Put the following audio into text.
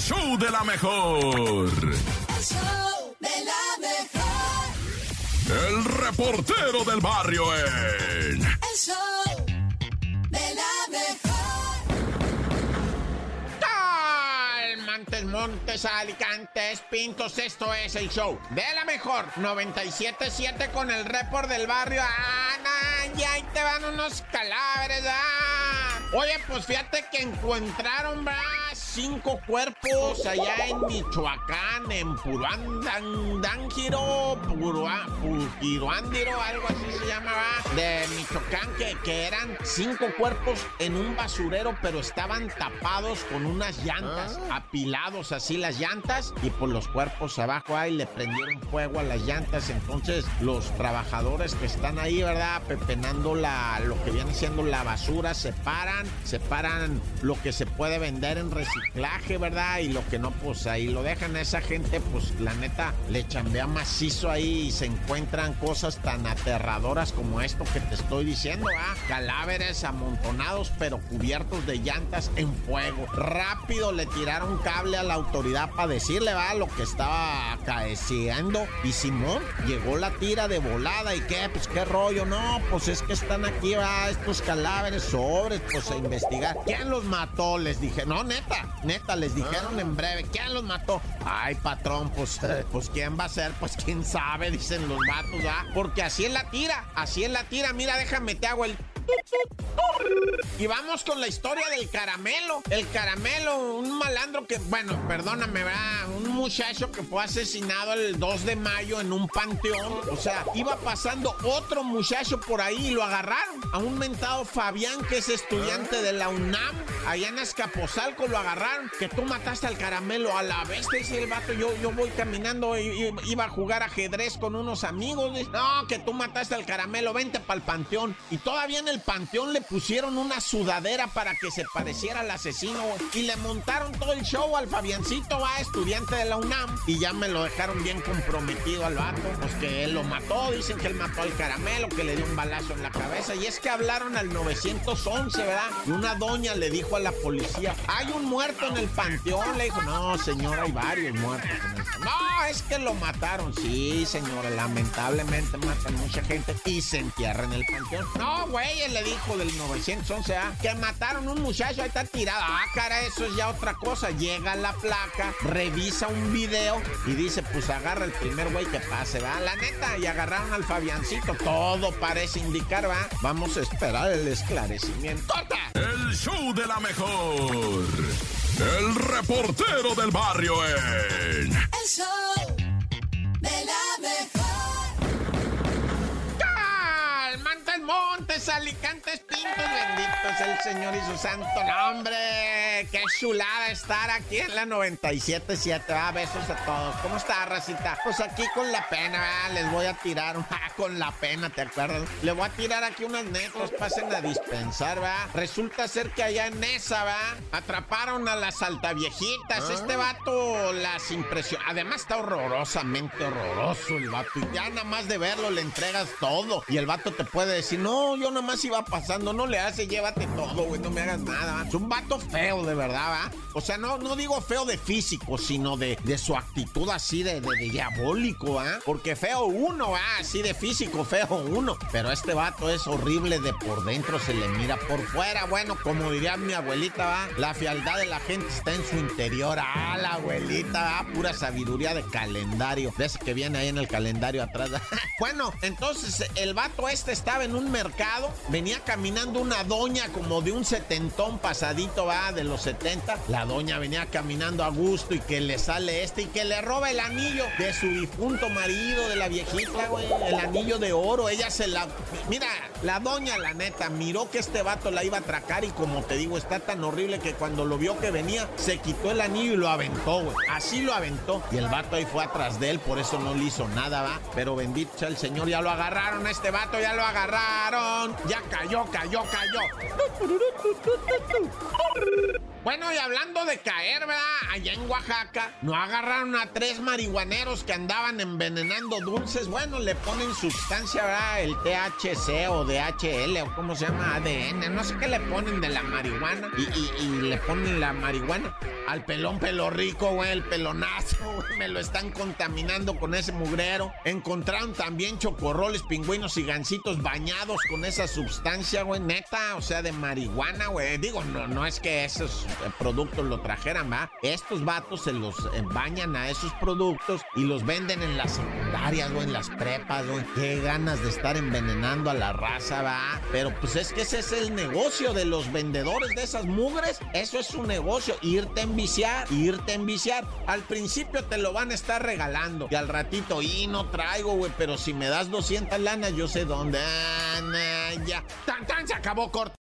Show de la mejor. El show de la mejor. El reportero del barrio en. El show de la mejor. Montes, Montes, Alicantes, Pintos, esto es el show de la mejor 97.7 con el report del barrio. Nah, y ahí te van unos cadáveres, ah. Oye, pues fíjate que encontraron, ¿verdad? Cinco cuerpos allá en Michoacán, en Puruandángiro, Puruandiro, algo así se llamaba, de Michoacán, que, que eran cinco cuerpos en un basurero, pero estaban tapados con unas llantas, apilados así las llantas, y por los cuerpos abajo ahí le prendieron fuego a las llantas. Entonces, los trabajadores que están ahí, ¿verdad? Pepenando la, lo que viene siendo la basura, separan, separan lo que se puede vender en reciclaje ¿verdad? Y lo que no, pues ahí lo dejan a esa gente, pues la neta le chambea macizo ahí y se encuentran cosas tan aterradoras como esto que te estoy diciendo, ¿ah? Cadáveres amontonados pero cubiertos de llantas en fuego. Rápido le tiraron cable a la autoridad para decirle, va, lo que estaba acaeciendo. Y Simón llegó la tira de volada y qué, pues qué rollo, no, pues es que están aquí, va, estos cadáveres sobres, pues a investigar. ¿Quién los mató? Les dije, no, neta, Neta, les dijeron en breve, ¿quién los mató? Ay, patrón, pues, pues ¿quién va a ser? Pues quién sabe, dicen los matos, ¿ah? Porque así es la tira, así es la tira. Mira, déjame, te hago el... Y vamos con la historia del caramelo. El caramelo, un malandro que, bueno, perdóname, ¿verdad? Un muchacho que fue asesinado el 2 de mayo en un panteón. O sea, iba pasando otro muchacho por ahí y lo agarraron. A un mentado Fabián, que es estudiante de la UNAM, allá en Escapozalco, lo agarraron. Que tú mataste al caramelo a la vez, dice el vato. Yo, yo voy caminando, iba a jugar ajedrez con unos amigos. no, que tú mataste al caramelo, vente para el panteón. Y todavía en el panteón le pusieron una sudadera para que se pareciera al asesino, Y le montaron todo el show al Fabiancito, va, estudiante de la UNAM. Y ya me lo dejaron bien comprometido al vato. Pues que él lo mató, dicen que él mató al caramelo, que le dio un balazo en la cabeza. Y es que hablaron al 911, ¿verdad? Y una doña le dijo a la policía, hay un muerto en el panteón. Le dijo, no, señora, hay varios muertos el. No, es que lo mataron. Sí, señora, lamentablemente matan mucha gente y se entierra en el panteón. No, güey, le dijo del 911, ¿ah? que mataron un muchacho, ahí está tirado. Ah, cara, eso es ya otra cosa. Llega la placa, revisa un video y dice, pues agarra el primer güey que pase, ¿va? La neta, y agarraron al Fabiancito. Todo parece indicar, ¿va? Vamos a esperar el esclarecimiento. ¡Corta! El show de la mejor. El reportero del barrio en... benditos el Señor y su santo nombre. Qué chulada estar aquí en la 97.7. Ah, besos a todos. ¿Cómo está, racita? Pues aquí con la pena, les voy a tirar, ah, con la pena, ¿te acuerdas? Le voy a tirar aquí unas netos, pasen a dispensar, ¿va? Resulta ser que allá en esa, ¿va? Atraparon a las altaviejitas. Este vato las impresionó. Además está horrorosamente horroroso el vato. Y ya nada más de verlo le entregas todo. Y el vato te puede decir, no, yo nomás iba pasando, no le hace, llévate todo, güey, no me hagas nada. Es un vato feo, de verdad, ¿va? O sea, no, no digo feo de físico, sino de, de su actitud así de, de, diabólico, ¿ah? Porque feo uno, ¿ah? Así de físico, feo uno. Pero este vato es horrible de por dentro, se le mira por fuera. Bueno, como diría mi abuelita, ¿va? La fialdad de la gente está en su interior. Ah, la abuelita, ¿va? Pura sabiduría de calendario. Ves que viene ahí en el calendario atrás. bueno, entonces el vato este estaba en un mercado, venía caminando una doña como de un setentón pasadito, va, de los 70. La doña venía caminando a gusto y que le sale este y que le roba el anillo de su difunto marido, de la viejita, güey, el anillo de oro. Ella se la... Mira, la doña, la neta, miró que este vato la iba a atracar y como te digo, está tan horrible que cuando lo vio que venía, se quitó el anillo y lo aventó, güey. Así lo aventó. Y el vato ahí fue atrás de él, por eso no le hizo nada, va. Pero bendito sea el Señor, ya lo agarraron a este vato, ya lo agarraron. Ya cayó, cayó, cayó. Bueno, y hablando de caer, ¿verdad? Allá en Oaxaca, no agarraron a tres marihuaneros que andaban envenenando dulces. Bueno, le ponen sustancia, ¿verdad? El THC o DHL o cómo se llama, ADN. No sé qué le ponen de la marihuana. Y, le ponen la marihuana al pelón pelo rico, güey, el pelonazo, güey. Me lo están contaminando con ese mugrero. Encontraron también chocorroles, pingüinos y gancitos bañados con esa sustancia, güey, neta. O sea, de marihuana, güey. Digo, no, no es que esos eh, productos lo trajeran, ¿va? Estos vatos se los eh, bañan a esos productos y los venden en las secundarias, o en las prepas, güey. Qué ganas de estar envenenando a la raza, ¿va? Pero pues es que ese es el negocio de los vendedores de esas mugres. Eso es su negocio, irte a enviciar, irte a enviciar. Al principio te lo van a estar regalando y al ratito, y no traigo, güey, pero si me das 200 lanas, yo sé dónde. Ah, ya. Tan, tan, se acabó corto.